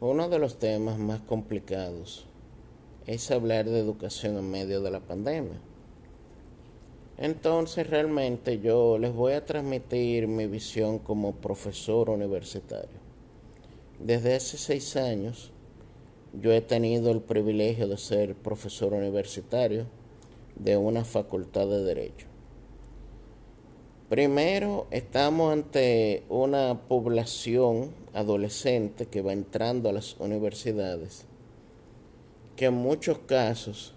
Uno de los temas más complicados es hablar de educación en medio de la pandemia. Entonces realmente yo les voy a transmitir mi visión como profesor universitario. Desde hace seis años yo he tenido el privilegio de ser profesor universitario de una facultad de derecho. Primero, estamos ante una población adolescente que va entrando a las universidades, que en muchos casos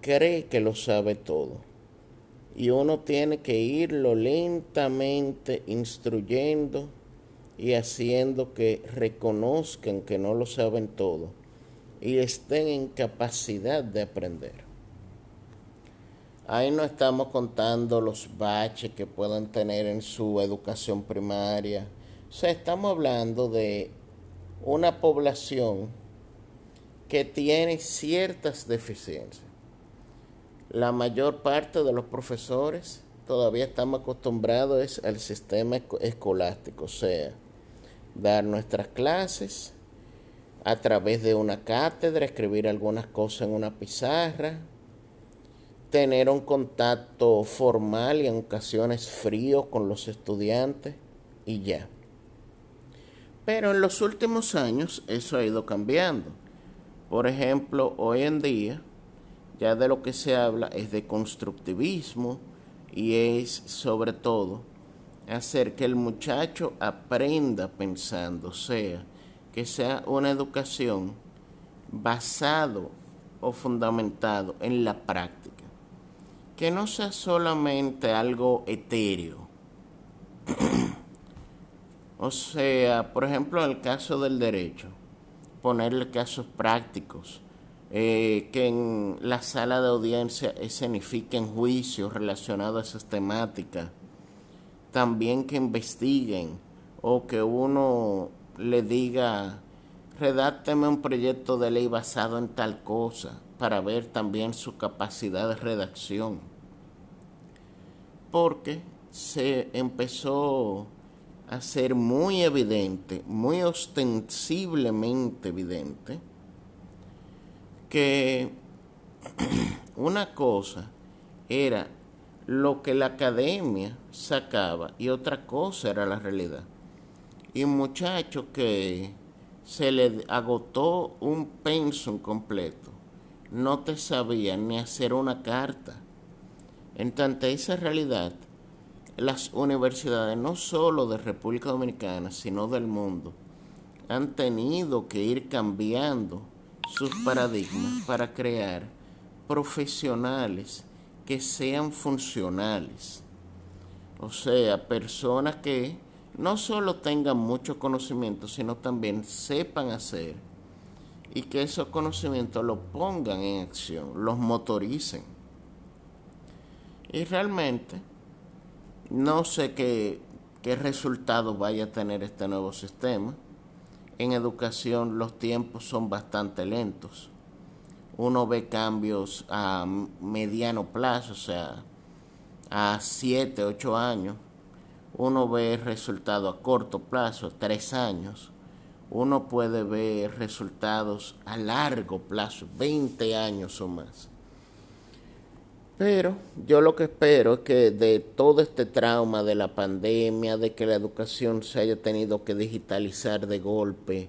cree que lo sabe todo. Y uno tiene que irlo lentamente instruyendo y haciendo que reconozcan que no lo saben todo y estén en capacidad de aprender. Ahí no estamos contando los baches que puedan tener en su educación primaria. O sea, estamos hablando de una población que tiene ciertas deficiencias. La mayor parte de los profesores todavía estamos acostumbrados al sistema escolástico, o sea, dar nuestras clases a través de una cátedra, escribir algunas cosas en una pizarra, tener un contacto formal y en ocasiones frío con los estudiantes y ya. Pero en los últimos años eso ha ido cambiando. Por ejemplo, hoy en día ya de lo que se habla es de constructivismo y es sobre todo hacer que el muchacho aprenda pensando, o sea, que sea una educación basado o fundamentado en la práctica que no sea solamente algo etéreo. o sea, por ejemplo, en el caso del derecho, ponerle casos prácticos, eh, que en la sala de audiencia escenifiquen juicios relacionados a esas temáticas, también que investiguen o que uno le diga, redácteme un proyecto de ley basado en tal cosa, para ver también su capacidad de redacción porque se empezó a ser muy evidente, muy ostensiblemente evidente, que una cosa era lo que la academia sacaba y otra cosa era la realidad. Y un muchacho que se le agotó un pensum completo, no te sabía ni hacer una carta en tanta esa realidad, las universidades no solo de República Dominicana, sino del mundo, han tenido que ir cambiando sus paradigmas para crear profesionales que sean funcionales. O sea, personas que no solo tengan mucho conocimiento, sino también sepan hacer y que esos conocimientos los pongan en acción, los motoricen. Y realmente no sé qué, qué resultado vaya a tener este nuevo sistema. En educación los tiempos son bastante lentos. Uno ve cambios a mediano plazo, o sea, a 7, 8 años. Uno ve resultados a corto plazo, 3 años. Uno puede ver resultados a largo plazo, 20 años o más. Pero yo lo que espero es que de todo este trauma de la pandemia, de que la educación se haya tenido que digitalizar de golpe,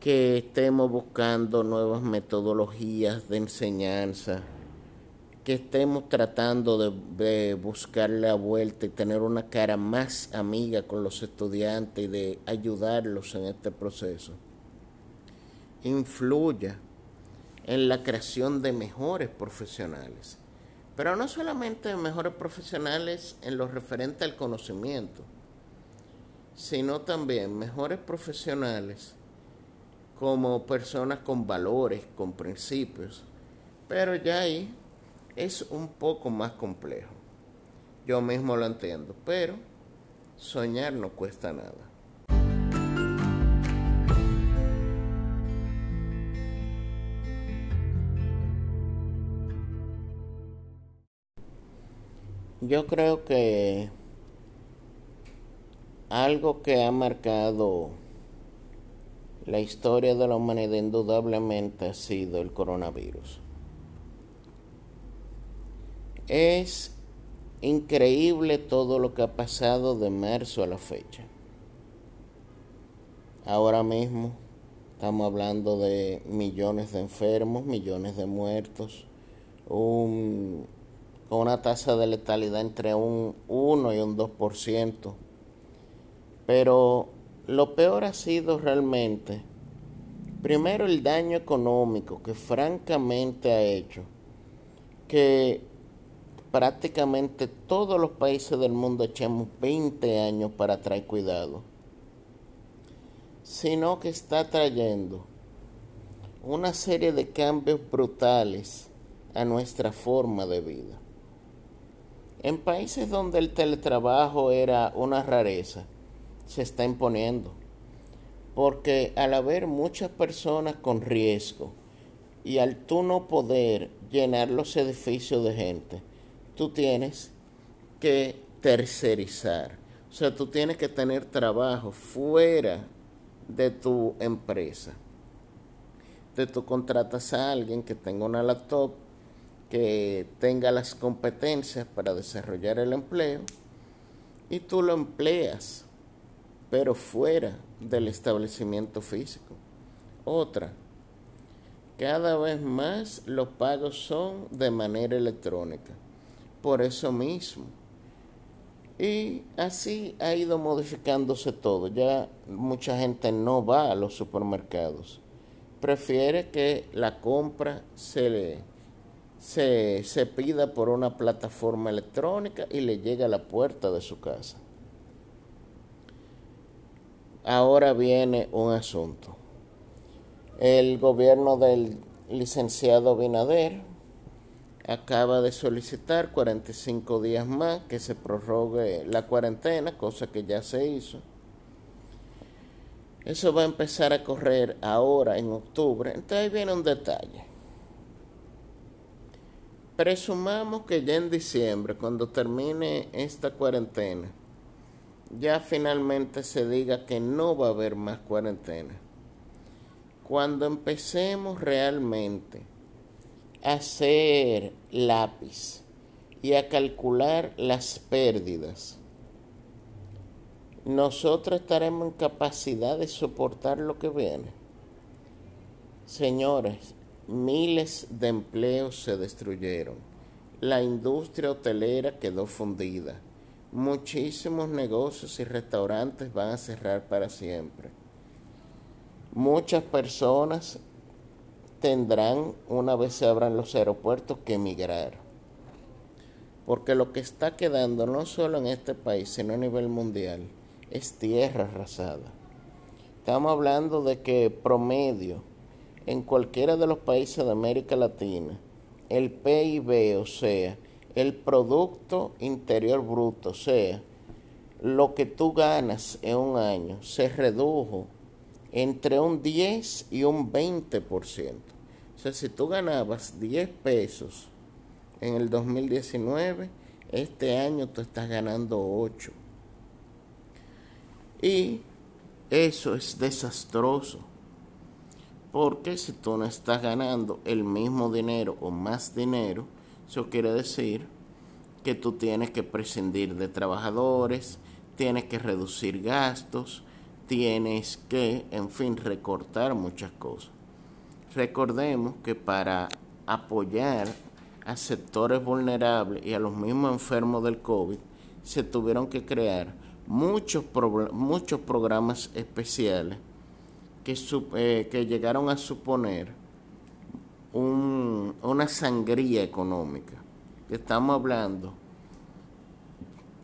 que estemos buscando nuevas metodologías de enseñanza, que estemos tratando de, buscar la vuelta y tener una cara más amiga con los estudiantes y de ayudarlos en este proceso, influya en la creación de mejores profesionales pero no solamente mejores profesionales en lo referente al conocimiento, sino también mejores profesionales como personas con valores, con principios. Pero ya ahí es un poco más complejo. Yo mismo lo entiendo, pero soñar no cuesta nada. Yo creo que algo que ha marcado la historia de la humanidad indudablemente ha sido el coronavirus. Es increíble todo lo que ha pasado de marzo a la fecha. Ahora mismo estamos hablando de millones de enfermos, millones de muertos, un, una tasa de letalidad entre un 1 y un 2%. Pero lo peor ha sido realmente, primero el daño económico que francamente ha hecho que prácticamente todos los países del mundo echemos 20 años para traer cuidado, sino que está trayendo una serie de cambios brutales a nuestra forma de vida. En países donde el teletrabajo era una rareza, se está imponiendo. Porque al haber muchas personas con riesgo y al tú no poder llenar los edificios de gente, tú tienes que tercerizar. O sea, tú tienes que tener trabajo fuera de tu empresa. De tú contratas a alguien que tenga una laptop, que tenga las competencias para desarrollar el empleo y tú lo empleas pero fuera del establecimiento físico. Otra, cada vez más los pagos son de manera electrónica. Por eso mismo. Y así ha ido modificándose todo. Ya mucha gente no va a los supermercados. Prefiere que la compra se le se, se pida por una plataforma electrónica y le llegue a la puerta de su casa. Ahora viene un asunto. El gobierno del licenciado Binader acaba de solicitar 45 días más que se prorrogue la cuarentena, cosa que ya se hizo. Eso va a empezar a correr ahora en octubre. Entonces ahí viene un detalle. Presumamos que ya en diciembre, cuando termine esta cuarentena, ya finalmente se diga que no va a haber más cuarentena. Cuando empecemos realmente a hacer lápiz y a calcular las pérdidas, nosotros estaremos en capacidad de soportar lo que viene. Señores, miles de empleos se destruyeron. La industria hotelera quedó fundida muchísimos negocios y restaurantes van a cerrar para siempre. Muchas personas tendrán, una vez se abran los aeropuertos, que emigrar. Porque lo que está quedando, no solo en este país, sino a nivel mundial, es tierra arrasada. Estamos hablando de que promedio, en cualquiera de los países de América Latina, el PIB, o sea, el Producto Interior Bruto, o sea, lo que tú ganas en un año, se redujo entre un 10 y un 20%. O sea, si tú ganabas 10 pesos en el 2019, este año tú estás ganando 8. Y eso es desastroso. Porque si tú no estás ganando el mismo dinero o más dinero, eso quiere decir que tú tienes que prescindir de trabajadores, tienes que reducir gastos, tienes que, en fin, recortar muchas cosas. Recordemos que para apoyar a sectores vulnerables y a los mismos enfermos del COVID, se tuvieron que crear muchos, muchos programas especiales que, eh, que llegaron a suponer una sangría económica. Estamos hablando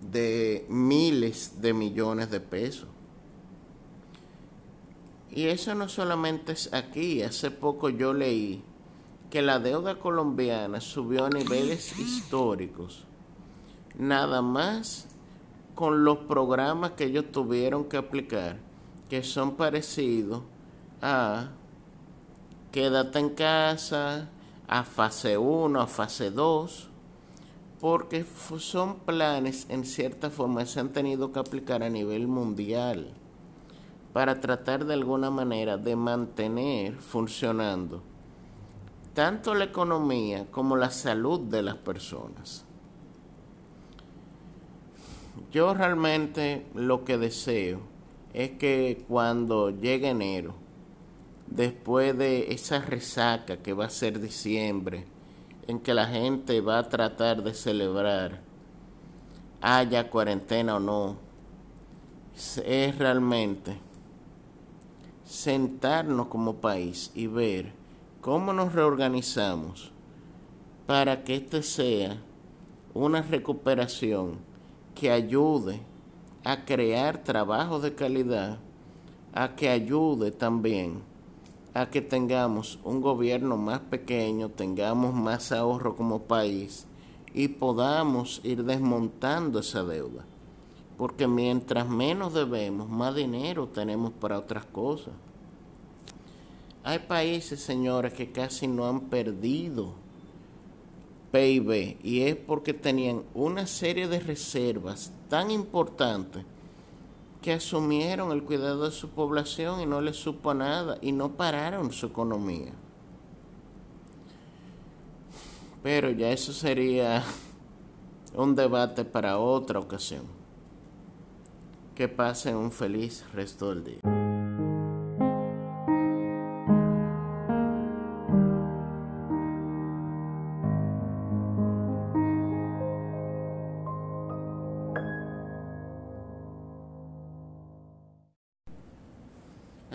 de miles de millones de pesos. Y eso no solamente es aquí. Hace poco yo leí que la deuda colombiana subió a niveles históricos. Nada más con los programas que ellos tuvieron que aplicar, que son parecidos a quédate en casa, a fase 1, a fase 2, porque son planes en cierta forma se han tenido que aplicar a nivel mundial, para tratar de alguna manera de mantener funcionando tanto la economía como la salud de las personas. Yo realmente lo que deseo es que cuando llegue enero, después de esa resaca que va a ser diciembre, en que la gente va a tratar de celebrar, haya cuarentena o no, es realmente sentarnos como país y ver cómo nos reorganizamos para que este sea una recuperación que ayude a crear trabajos de calidad, a que ayude también a que tengamos un gobierno más pequeño, tengamos más ahorro como país y podamos ir desmontando esa deuda. Porque mientras menos debemos, más dinero tenemos para otras cosas. Hay países, señores, que casi no han perdido PIB y es porque tenían una serie de reservas tan importantes que asumieron el cuidado de su población y no les supo nada y no pararon su economía. Pero ya eso sería un debate para otra ocasión. Que pasen un feliz resto del día.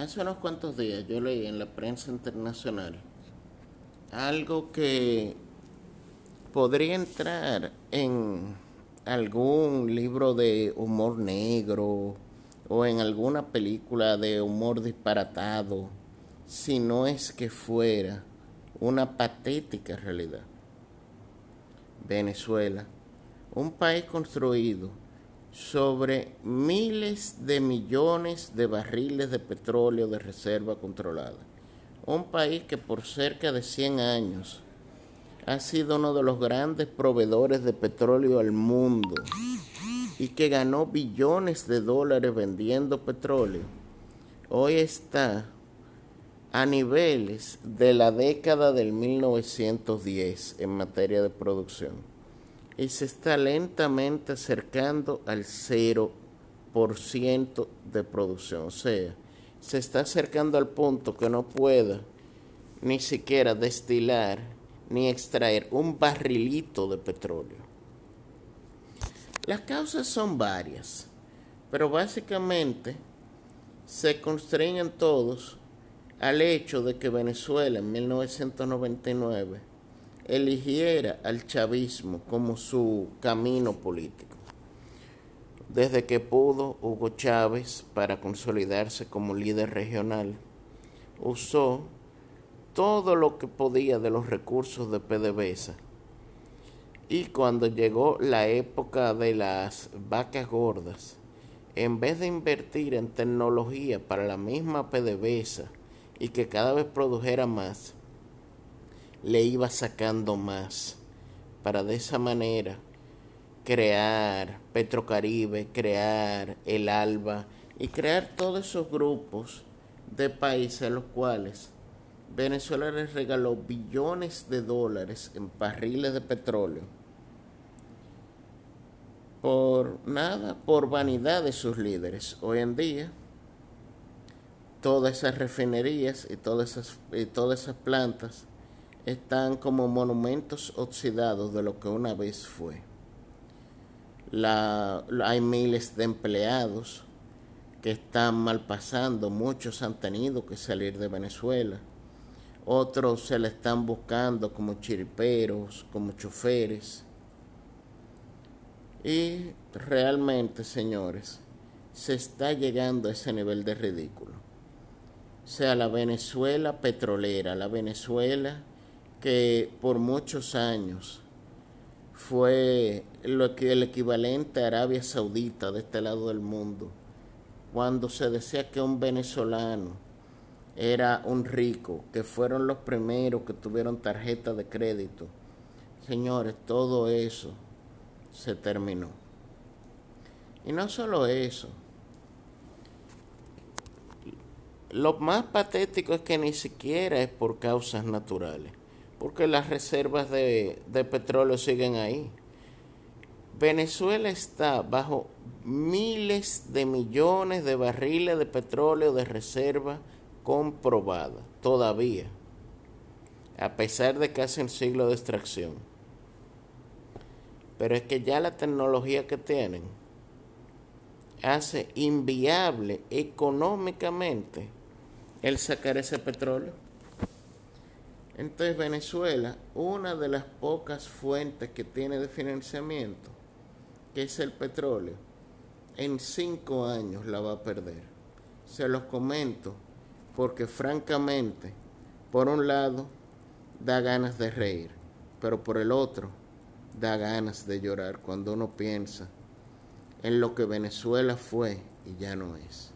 Hace unos cuantos días yo leí en la prensa internacional algo que podría entrar en algún libro de humor negro o en alguna película de humor disparatado, si no es que fuera una patética realidad. Venezuela, un país construido sobre miles de millones de barriles de petróleo de reserva controlada. Un país que por cerca de 100 años ha sido uno de los grandes proveedores de petróleo al mundo y que ganó billones de dólares vendiendo petróleo, hoy está a niveles de la década del 1910 en materia de producción y se está lentamente acercando al 0% de producción. O sea, se está acercando al punto que no pueda ni siquiera destilar ni extraer un barrilito de petróleo. Las causas son varias, pero básicamente se constreñen todos al hecho de que Venezuela en 1999 eligiera al chavismo como su camino político. Desde que pudo, Hugo Chávez, para consolidarse como líder regional, usó todo lo que podía de los recursos de PDVSA. Y cuando llegó la época de las vacas gordas, en vez de invertir en tecnología para la misma PDVSA y que cada vez produjera más, le iba sacando más para de esa manera crear Petrocaribe, crear el ALBA y crear todos esos grupos de países a los cuales Venezuela les regaló billones de dólares en barriles de petróleo por nada, por vanidad de sus líderes. Hoy en día, todas esas refinerías y todas esas, y todas esas plantas están como monumentos oxidados de lo que una vez fue. La, hay miles de empleados que están mal pasando, muchos han tenido que salir de Venezuela, otros se le están buscando como chiriperos, como choferes. Y realmente, señores, se está llegando a ese nivel de ridículo. O sea, la Venezuela petrolera, la Venezuela que por muchos años fue lo que el equivalente a Arabia Saudita de este lado del mundo, cuando se decía que un venezolano era un rico, que fueron los primeros que tuvieron tarjeta de crédito. Señores, todo eso se terminó. Y no solo eso, lo más patético es que ni siquiera es por causas naturales, porque las reservas de, de petróleo siguen ahí. Venezuela está bajo miles de millones de barriles de petróleo de reserva comprobada todavía, a pesar de casi un siglo de extracción. Pero es que ya la tecnología que tienen hace inviable económicamente el sacar ese petróleo. Entonces Venezuela, una de las pocas fuentes que tiene de financiamiento, que es el petróleo, en cinco años la va a perder. Se los comento porque francamente, por un lado, da ganas de reír, pero por el otro, da ganas de llorar cuando uno piensa en lo que Venezuela fue y ya no es.